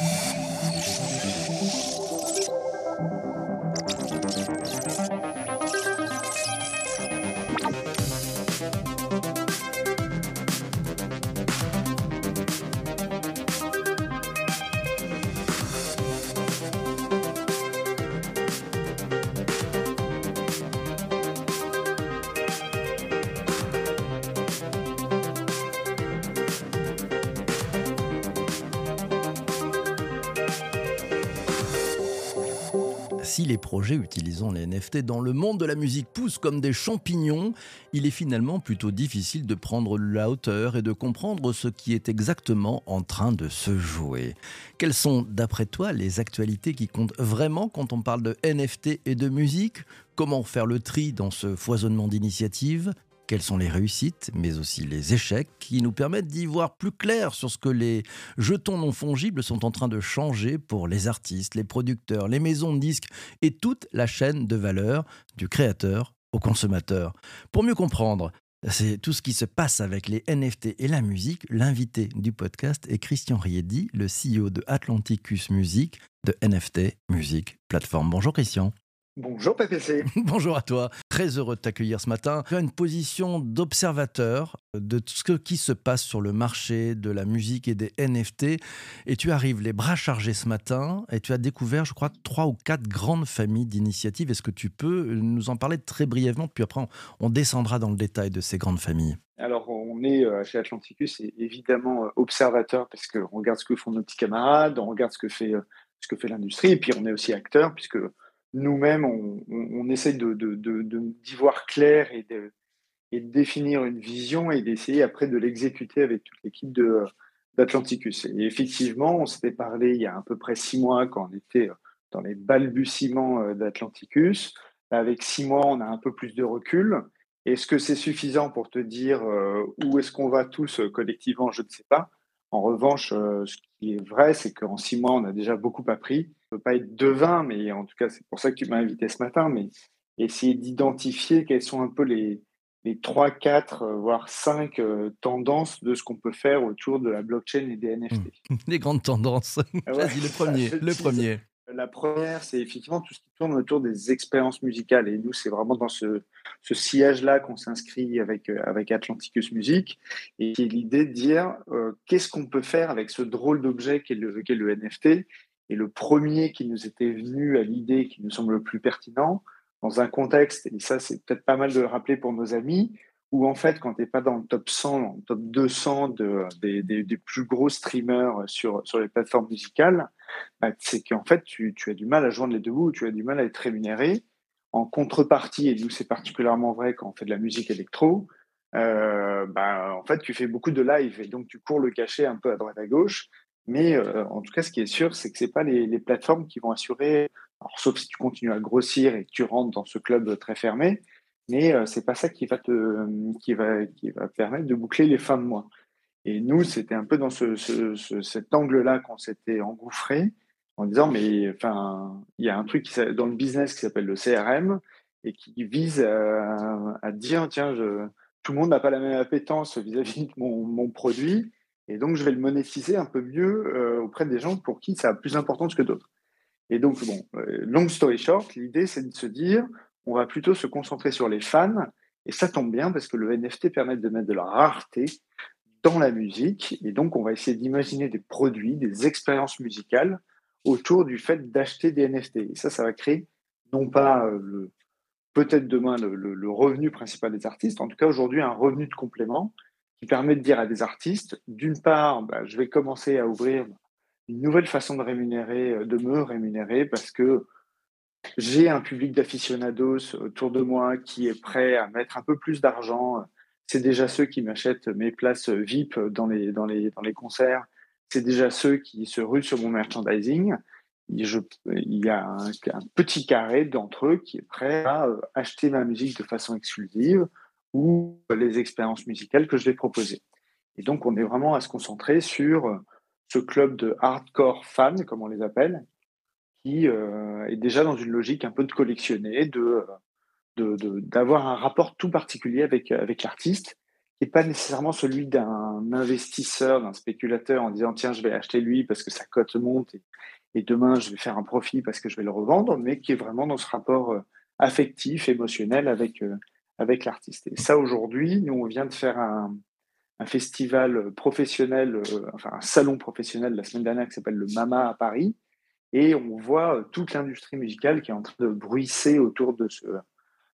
you Si les projets utilisant les NFT dans le monde de la musique poussent comme des champignons, il est finalement plutôt difficile de prendre la hauteur et de comprendre ce qui est exactement en train de se jouer. Quelles sont, d'après toi, les actualités qui comptent vraiment quand on parle de NFT et de musique? Comment faire le tri dans ce foisonnement d'initiatives? Quelles sont les réussites, mais aussi les échecs, qui nous permettent d'y voir plus clair sur ce que les jetons non fongibles sont en train de changer pour les artistes, les producteurs, les maisons de disques et toute la chaîne de valeur du créateur au consommateur. Pour mieux comprendre, c'est tout ce qui se passe avec les NFT et la musique. L'invité du podcast est Christian Riedi, le CEO de Atlanticus Music, de NFT Music Plateforme. Bonjour Christian. Bonjour PPC. Bonjour à toi. Très heureux de t'accueillir ce matin. Tu as une position d'observateur de tout ce qui se passe sur le marché de la musique et des NFT. Et tu arrives les bras chargés ce matin et tu as découvert, je crois, trois ou quatre grandes familles d'initiatives. Est-ce que tu peux nous en parler très brièvement? Puis après, on descendra dans le détail de ces grandes familles. Alors, on est euh, chez Atlanticus évidemment euh, observateur parce qu'on regarde ce que font nos petits camarades, on regarde ce que fait, euh, ce que fait l'industrie, et puis on est aussi acteur puisque nous-mêmes, on, on, essaie d'y voir clair et de, définir une vision et d'essayer après de l'exécuter avec toute l'équipe d'Atlanticus. Et effectivement, on s'était parlé il y a à peu près six mois quand on était dans les balbutiements euh, d'Atlanticus. Avec six mois, on a un peu plus de recul. Est-ce que c'est suffisant pour te dire euh, où est-ce qu'on va tous euh, collectivement? Je ne sais pas. En revanche, ce qui est vrai, c'est qu'en six mois, on a déjà beaucoup appris peut pas être devin, mais en tout cas, c'est pour ça que tu m'as invité ce matin, mais essayer d'identifier quelles sont un peu les, les 3, 4, euh, voire 5 euh, tendances de ce qu'on peut faire autour de la blockchain et des NFT. Mmh. Les grandes tendances. Ah Vas-y, le premier. Le premier. La première, c'est effectivement tout ce qui tourne autour des expériences musicales. Et nous, c'est vraiment dans ce, ce sillage-là qu'on s'inscrit avec, euh, avec Atlanticus Music. Et qui est l'idée de dire qu'est-ce qu'on peut faire avec ce drôle d'objet qu'est le, qu'est le NFT et le premier qui nous était venu à l'idée, qui nous semble le plus pertinent, dans un contexte, et ça c'est peut-être pas mal de le rappeler pour nos amis, où en fait, quand tu n'es pas dans le top 100, dans le top 200 de, des, plus gros streamers sur, sur les plateformes musicales, bah, c'est qu'en fait, tu, tu, as du mal à joindre les deux bouts, tu as du mal à être rémunéré. En contrepartie, et nous c'est particulièrement vrai quand on fait de la musique électro, euh, bah, en fait, tu fais beaucoup de live et donc tu cours le cachet un peu à droite à gauche. Mais euh, en tout cas, ce qui est sûr, c'est que ce pas les, plateformes qui vont assurer, sauf si tu continues à grossir et que tu rentres dans ce club très fermé, mais euh, c'est pas ça qui va te, qui va, qui va permettre de boucler les fins de mois. Et nous, c'était un peu dans ce, cet angle-là qu'on s'était engouffré en disant, mais enfin, il y a un truc dans le business qui s'appelle le CRM et qui vise à, dire, tiens, tout le monde n'a pas la même appétence vis-à-vis de mon, mon produit et donc, je vais le monétiser un peu mieux euh, auprès des gens pour qui ça a plus d'importance que d'autres. Et donc, bon, euh, long story short, l'idée, c'est de se dire, on va plutôt se concentrer sur les fans. Et ça tombe bien parce que le NFT permet de mettre de la rareté dans la musique. Et donc, on va essayer d'imaginer des produits, des expériences musicales autour du fait d'acheter des NFT. Et ça, ça va créer non pas euh, peut-être demain le, revenu principal des artistes, en tout cas aujourd'hui un revenu de complément qui permet de dire à des artistes, d'une part, bah, je vais commencer à ouvrir une nouvelle façon de rémunérer, euh, de me rémunérer, parce que j'ai un public d'aficionados autour de moi qui est prêt à mettre un peu plus d'argent. C'est déjà ceux qui m'achètent mes places VIP dans les, dans les, dans les concerts. C'est déjà ceux qui se ruent sur mon merchandising. Il y a un, un petit carré d'entre eux qui est prêt à euh, acheter ma musique de façon exclusive ou les expériences musicales que je vais proposer. Et donc, on est vraiment à se concentrer sur ce club de hardcore fans, comme on les appelle, qui euh, est déjà dans une logique un peu de collectionner, de d'avoir un rapport tout particulier avec, avec l'artiste, qui n'est pas nécessairement celui d'un investisseur, d'un spéculateur en disant tiens, je vais acheter lui parce que sa cote monte et, demain je vais faire un profit parce que je vais le revendre, mais qui est vraiment dans ce rapport euh, affectif, émotionnel avec, euh, avec l'artiste. Et ça, aujourd'hui, nous, on vient de faire un, festival professionnel, euh, enfin un salon professionnel la semaine dernière qui s'appelle le MAMA à Paris. Et on voit toute l'industrie musicale qui est en train de bruisser autour de ce,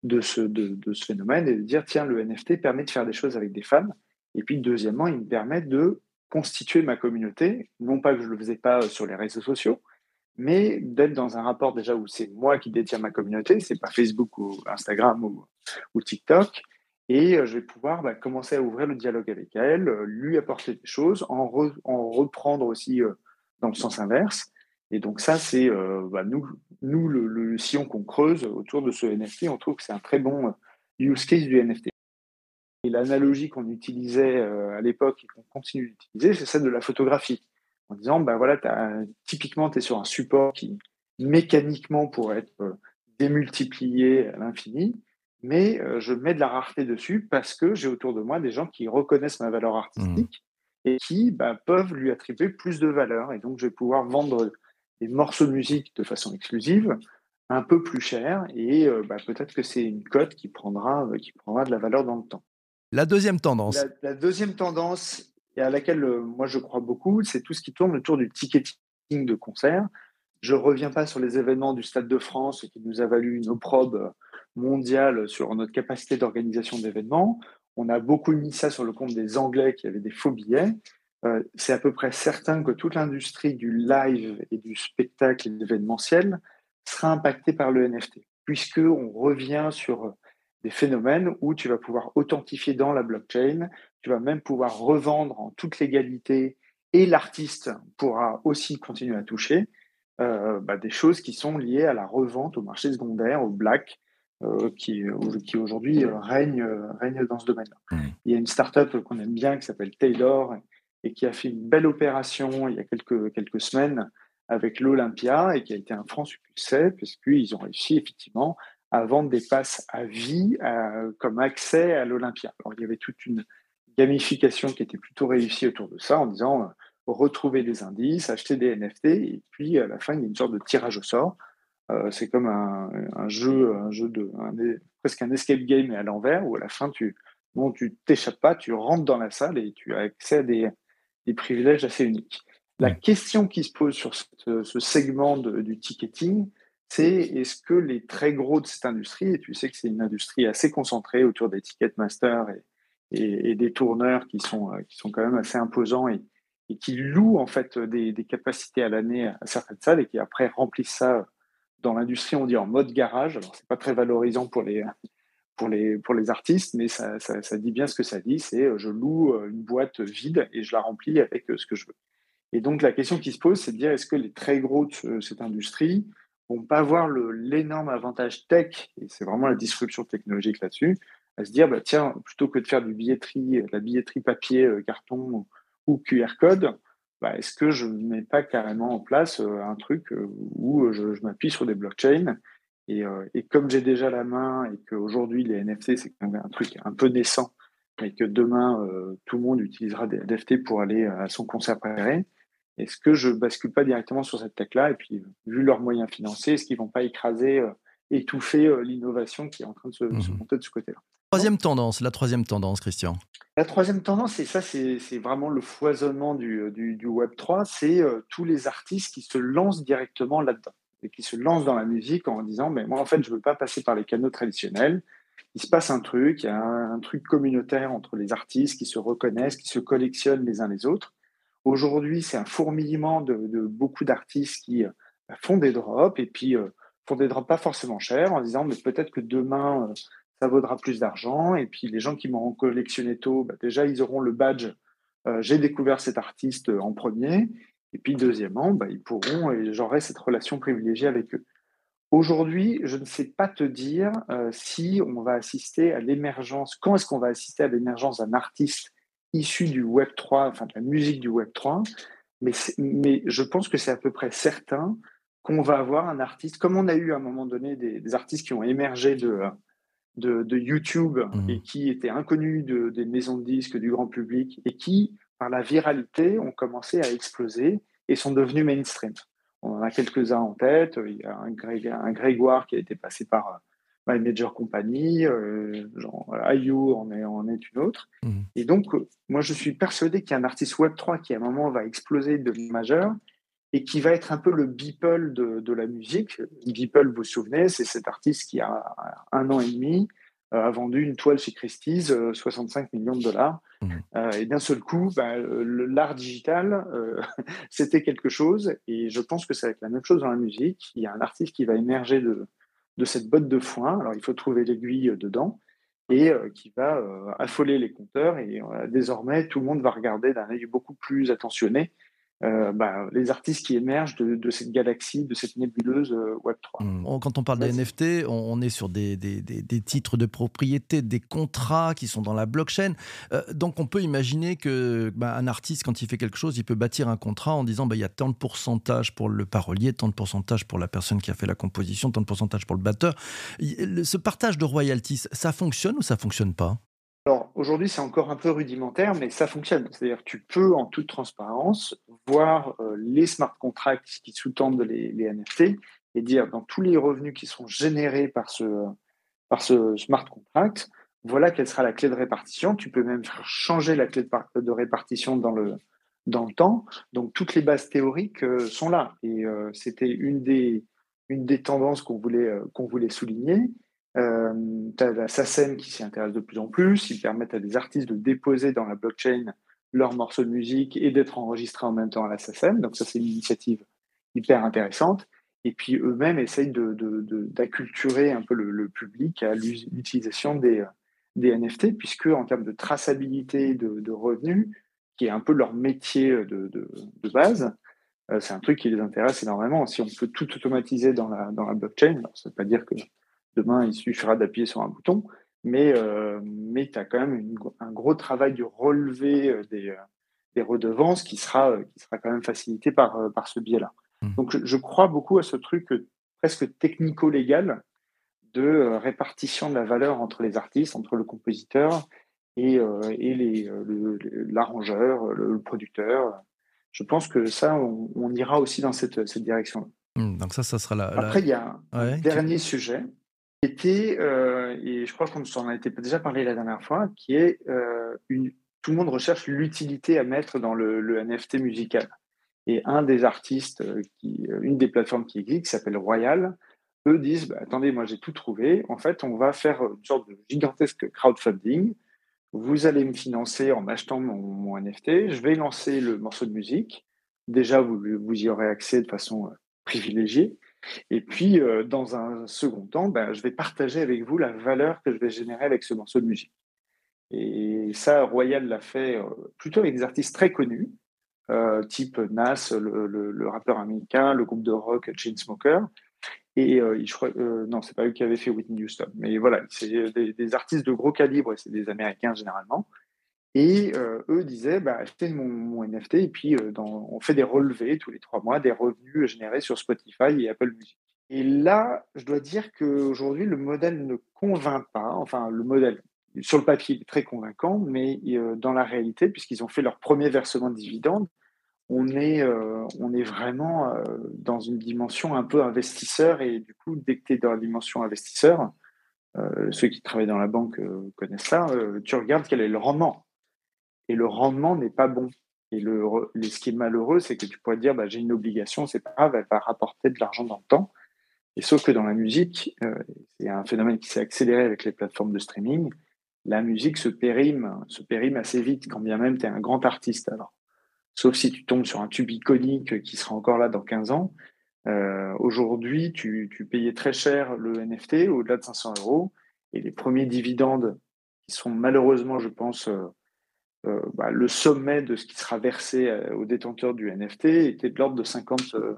de ce, de, ce phénomène et de dire tiens, le NFT permet de faire des choses avec des fans. Et puis, deuxièmement, il me permet de constituer ma communauté, non pas que je ne le faisais pas sur les réseaux sociaux, mais d'être dans un rapport déjà où c'est moi qui détiens ma communauté, c'est pas Facebook ou Instagram ou, TikTok, et euh, je vais pouvoir bah, commencer à ouvrir le dialogue avec elle, euh, lui apporter des choses, en, en reprendre aussi euh, dans le sens inverse. Et donc ça, c'est bah, nous le, sillon qu'on creuse autour de ce NFT, on trouve que c'est un très bon use case du NFT. Et l'analogie qu'on utilisait à l'époque et qu'on continue d'utiliser, c'est celle de la photographie. En disant, bah voilà, as, typiquement, tu es sur un support qui mécaniquement pourrait être démultiplié à l'infini, mais je mets de la rareté dessus parce que j'ai autour de moi des gens qui reconnaissent ma valeur artistique mmh. et qui bah, peuvent lui attribuer plus de valeur. Et donc, je vais pouvoir vendre des morceaux de musique de façon exclusive, un peu plus cher, et bah, peut-être que c'est une cote qui prendra, qui prendra de la valeur dans le temps. La deuxième tendance. La, deuxième tendance, et à laquelle moi je crois beaucoup, c'est tout ce qui tourne autour du ticketing de concert. Je ne reviens pas sur les événements du Stade de France qui nous a valu une opprobe mondiale sur notre capacité d'organisation d'événements. On a beaucoup mis ça sur le compte des Anglais qui avaient des faux billets. Euh, c'est à peu près certain que toute l'industrie du live et du spectacle l'événementiel sera impactée par le NFT, puisqu'on revient sur des phénomènes où tu vas pouvoir authentifier dans la blockchain, tu vas même pouvoir revendre en toute légalité et l'artiste pourra aussi continuer à toucher euh, bah, des choses qui sont liées à la revente au marché secondaire, au black, euh, qui, qui aujourd'hui règne, règne dans ce domaine-là. Mmh. Il y a une startup qu'on aime bien qui s'appelle Taylor et qui a fait une belle opération il y a quelques, quelques semaines avec l'Olympia et qui a été un franc succès puisqu'ils ont réussi effectivement à vendre des passes à vie comme accès à l'Olympia. Alors il y avait toute une gamification qui était plutôt réussie autour de ça en disant euh, retrouver des indices, acheter des NFT et puis à la fin il y a une sorte de tirage au sort. Euh, c'est comme un, un, jeu, un jeu de presque un escape game à l'envers où à la fin tu bon, tu t'échappes pas, tu rentres dans la salle et tu as accès à des, des privilèges assez uniques. La question qui se pose sur ce, segment du ticketing, c'est est-ce que les très gros de cette industrie, et tu sais que c'est une industrie assez concentrée autour des ticketmasters et, et, des tourneurs qui sont, euh, qui sont quand même assez imposants et, qui louent en fait des, capacités à l'année à certaines salles et qui après remplissent ça dans l'industrie, on dit en mode garage. Alors c'est pas très valorisant pour les, pour les, pour les artistes, mais ça, ça, dit bien ce que ça dit, c'est euh, je loue euh, une boîte vide et je la remplis avec euh, ce que je veux. Et donc la question qui se pose, c'est de dire est-ce que les très gros de cette industrie vont pas voir l'énorme avantage tech, et c'est vraiment la disruption technologique là-dessus, à se dire bah, tiens, plutôt que de faire du billetterie, la billetterie papier, carton ou QR code, bah, est-ce que je ne mets pas carrément en place un truc où je, m'appuie sur des blockchains euh, et, comme j'ai déjà la main et qu'aujourd'hui les NFT c'est un truc un peu naissant et que demain euh, tout le monde utilisera des NFT pour aller à son concert préféré, est-ce que je bascule pas directement sur cette tech-là et puis vu leurs moyens financiers, est-ce qu'ils vont pas écraser, euh, étouffer l'innovation qui est en train de se, mmh monter de ce côté-là? Troisième tendance, la troisième tendance, Christian. La troisième tendance, et ça c'est vraiment le foisonnement du, du, du Web 3, c'est tous les artistes qui se lancent directement là-dedans et qui se lance dans la musique en disant mais moi en fait je veux pas passer par les canaux traditionnels. Il se passe un truc il y a un, truc communautaire entre les artistes qui se reconnaissent qui se collectionnent les uns les autres aujourd'hui c'est un fourmillement de, beaucoup d'artistes qui euh, font des drops et puis euh, font des drops pas forcément chers en disant mais peut-être que demain euh, ça vaudra plus d'argent et puis les gens qui m'ont collectionné tôt bah, déjà ils auront le badge j'ai découvert cet artiste en premier et puis, deuxièmement, bah, ils pourront, et j'aurai cette relation privilégiée avec eux. Aujourd'hui, je ne sais pas te dire si on va assister à l'émergence, quand est-ce qu'on va assister à l'émergence d'un artiste issu du Web 3, enfin de la musique du Web 3, mais, mais je pense que c'est à peu près certain qu'on va avoir un artiste, comme on a eu à un moment donné des, artistes qui ont émergé de, de, YouTube Mmh. et qui étaient inconnus de- des maisons de disques, du grand public et qui, par la viralité, ont commencé à exploser et sont devenus mainstream. On en a quelques-uns en tête. Il y a un, Gré- un Grégoire qui a été passé par My Major Company, euh, genre, voilà, IU en est, en est une autre. Mmh. Et donc, euh, moi, je suis persuadé qu'il y a un artiste Web3 qui, à un moment, va exploser, devenir majeur et qui va être un peu le Beeple de, de la musique. Beeple, vous vous souvenez, c'est cet artiste qui a un an et demi euh, a vendu une toile chez Christie's, euh, 65 millions de dollars. Euh, et d'un seul coup, bah, l'art digital, euh, c'était quelque chose. Et je pense que ça va être la même chose dans la musique. Il y a un artiste qui va émerger de, de cette botte de foin. Alors, il faut trouver l'aiguille euh, dedans et euh, qui va euh, affoler les compteurs. Et désormais, tout le monde va regarder d'un œil beaucoup plus attentionné euh, bah, les artistes qui émergent de, de cette galaxie, de cette nébuleuse euh, Web3. Mmh. On- Quand on parle des NFT, on, est sur des, des- des- des titres de propriété, des contrats qui sont dans la blockchain. Euh, donc on peut imaginer que bah, un artiste, quand il fait quelque chose, il peut bâtir un contrat en disant bah, il y a tant de pourcentage pour le parolier, tant de pourcentage pour la personne qui a fait la composition, tant de pourcentage pour le batteur. Ce partage de royalties, ça fonctionne ou ça fonctionne pas? Alors aujourd'hui, c'est encore un peu rudimentaire, mais ça fonctionne. C'est-à-dire que tu peux, en toute transparence, voir euh, les smart contracts qui sous-tendent les, NFT et dire dans tous les revenus qui sont générés par ce, smart contract, voilà quelle sera la clé de répartition. Tu peux même faire changer la clé de, par- de répartition dans le, temps. Donc toutes les bases théoriques euh, sont là. Et euh, c'était une des, tendances qu'on voulait souligner. Euh, tu as la SACEM qui s'y intéresse de plus en plus. Ils permettent à des artistes de déposer dans la blockchain leurs morceaux de musique et d'être enregistrés en même temps à la SACEM. Donc ça, c'est une initiative hyper intéressante. Et puis eux-mêmes essayent de, de- de- d'acculturer un peu le, public à l'utilisation des, des NFT, puisque en termes de traçabilité de, revenus, qui est un peu leur métier de, de- de base, euh, c'est un truc qui les intéresse énormément. Si on peut tout automatiser dans la, dans la blockchain, alors ça ne veut pas dire que demain il suffira d'appuyer sur un bouton, mais, euh, mais tu as quand même une- un gros travail de relevé euh, des, euh, des redevances qui sera, qui sera quand même facilité par, par ce biais-là. Mhm. Donc je, je crois beaucoup à ce truc presque technico-légal de répartition de la valeur entre les artistes, entre le compositeur et, euh, et les, le- le- l'arrangeur, le, le producteur. Je pense que ça, on, on ira aussi dans cette, cette direction. Mmh, Donc ça, ça sera la... Après, il y a un Ouais, tu- dernier sujet était, euh, et je crois qu'on s'en a déjà parlé la dernière fois, qui est euh, tout le monde recherche l'utilité à mettre dans le, NFT musical. Et un des artistes, euh, qui, une des plateformes qui existe, qui s'appelle Royal, eux disent bah, attendez, moi j'ai tout trouvé. En fait, on va faire une sorte de gigantesque crowdfunding. Vous allez me financer en m'achetant mon, mon NFT. Je vais lancer le morceau de musique. Déjà, vous, vous y aurez accès de façon privilégiée. Et puis, euh, dans un second temps, ben, je vais partager avec vous la valeur que je vais générer avec ce morceau de musique. Et ça, Royal l'a fait euh, plutôt avec des artistes très connus, euh, type Nas, le, rappeur américain, le groupe de rock Chainsmokers. Et je crois, non, c'est pas eux qui avaient fait Whitney Houston, mais voilà, c'est des, des artistes de gros calibre, c'est des Américains généralement. Et euh, eux disaient, bah, achetez mon, NFT et puis euh, on fait des relevés tous les trois mois des revenus générés sur Spotify et Apple Music. Et là, je dois dire qu'aujourd'hui, le modèle ne convainc pas. Enfin, le modèle, sur le papier, il est très convaincant, mais euh, dans la réalité, puisqu'ils ont fait leur premier versement de dividendes, on est, on est vraiment dans une dimension un peu investisseur. Et du coup, dès que tu es dans la dimension investisseur, ceux qui travaillent dans la banque connaissent ça, tu regardes quel est le rendement. Et le rendement n'est pas bon. Et le, ce qui est malheureux, c'est que tu pourrais dire, bah, j'ai une obligation, c'est pas grave, elle va rapporter de l'argent dans le temps. Et sauf que dans la musique, euh, c'est un phénomène qui s'est accéléré avec les plateformes de streaming. La musique se périme, se périme assez vite, quand bien même tu es un grand artiste. Alors, sauf si tu tombes sur un tube iconique qui sera encore là dans 15 ans. Euh, Aujourd'hui, tu, tu payais très cher le NFT, au-delà de 500 euros, et les premiers dividendes, qui sont malheureusement, je pense, euh, euh, bah, le sommet de ce qui sera versé euh, aux détenteurs du NFT, était de l'ordre de 50, euh,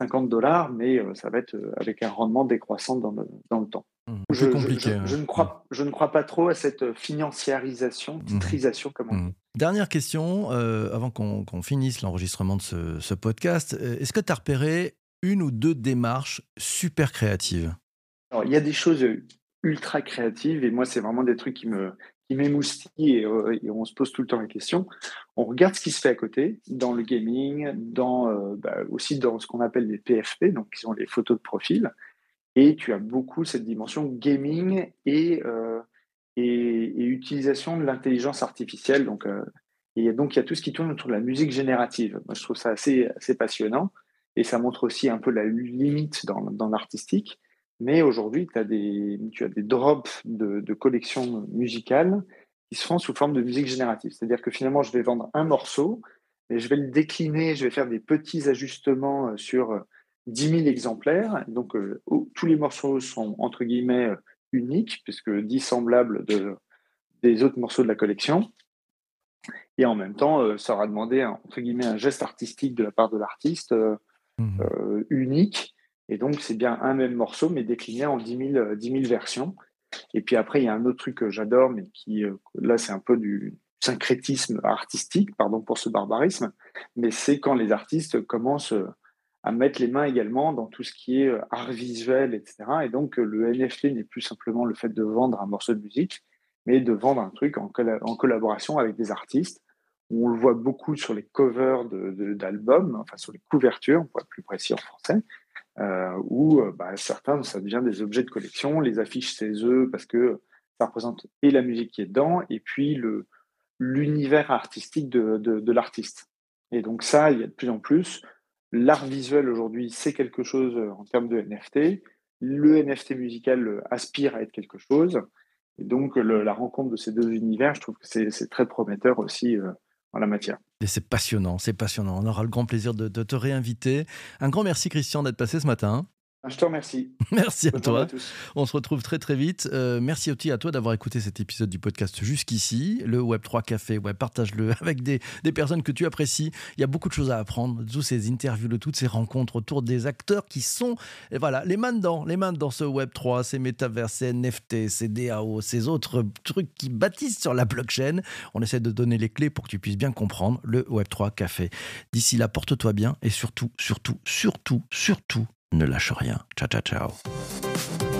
50 dollars, mais euh, ça va être avec un rendement décroissant dans le, dans le temps. Mmh, Je, ne crois, je ne crois pas trop à cette financiarisation, titrisation, comme on dit. Mmh. Dernière question, avant qu'on finisse l'enregistrement de ce, ce podcast. Est-ce que tu as repéré une ou deux démarches super créatives? Alors, il y a des choses ultra créatives. Et moi, c'est vraiment des trucs qui me qui m'émoustillent et, euh, et, on se pose tout le temps la question. On regarde ce qui se fait à côté, dans le gaming, euh, bah, aussi dans ce qu'on appelle les PFP, donc qui sont les photos de profil. Et tu as beaucoup cette dimension gaming et, euh, utilisation de l'intelligence artificielle. Donc, donc, il y a tout ce qui tourne autour de la musique générative. Moi, je trouve ça assez, passionnant. Et ça montre aussi un peu la limite dans l'artistique. Mais aujourd'hui, tu as des, tu as des drops de, de collections musicales qui se font sous forme de musique générative. C'est-à-dire que finalement, je vais vendre un morceau et je vais le décliner, je vais faire des petits ajustements euh, sur 10 000 exemplaires. Donc, euh, tous les morceaux sont entre guillemets euh, uniques, puisque dissemblables de, des autres morceaux de la collection. Et en même temps, euh, ça aura demandé un, entre guillemets un geste artistique de la part de l'artiste euh, mmh. euh, unique. Et donc, c'est bien un même morceau, mais décliné en 10 000, 10 000 versions. Et puis après, il y a un autre truc que j'adore, mais qui, là, c'est un peu du syncrétisme artistique, pardon pour ce barbarisme, mais c'est quand les artistes commencent à mettre les mains également dans tout ce qui est art visuel, etc. Et donc, le NFT n'est plus simplement le fait de vendre un morceau de musique, mais de vendre un truc en, en collaboration avec des artistes. On le voit beaucoup sur les covers d'albums, enfin sur les couvertures, pour être plus précis en français, euh, où euh, bah, certains, ça devient des objets de collection, les affiches c'est eux parce que ça représente et la musique qui est dedans, et puis l'univers artistique de, de, l'artiste. Et donc ça, il y a de plus en plus. L'art visuel aujourd'hui, c'est quelque chose euh, en termes de NFT. Le NFT musical aspire à être quelque chose. Et donc, la rencontre de ces deux univers, je trouve que c'est très prometteur aussi euh, en la matière. Et c'est passionnant, c'est passionnant. On aura le grand plaisir de, de te réinviter. Un grand merci, Christian, d'être passé ce matin. Ah, je te remercie. Merci à toi. On se retrouve très très vite. Euh, merci aussi à toi d'avoir écouté cet épisode du podcast jusqu'ici. Le Web3 Café, ouais, partage-le avec des, des, personnes que tu apprécies. Il y a beaucoup de choses à apprendre toutes ces interviews, de toutes ces rencontres autour des acteurs qui sont, et voilà, les mains dedans, les mains dans ce Web3, ces métavers, ces NFT, ces DAO, ces autres trucs qui bâtissent sur la blockchain. On essaie de donner les clés pour que tu puisses bien comprendre le Web3 Café. D'ici là, porte-toi bien et surtout, surtout, surtout, surtout, ne lâche rien. Ciao, ciao, ciao.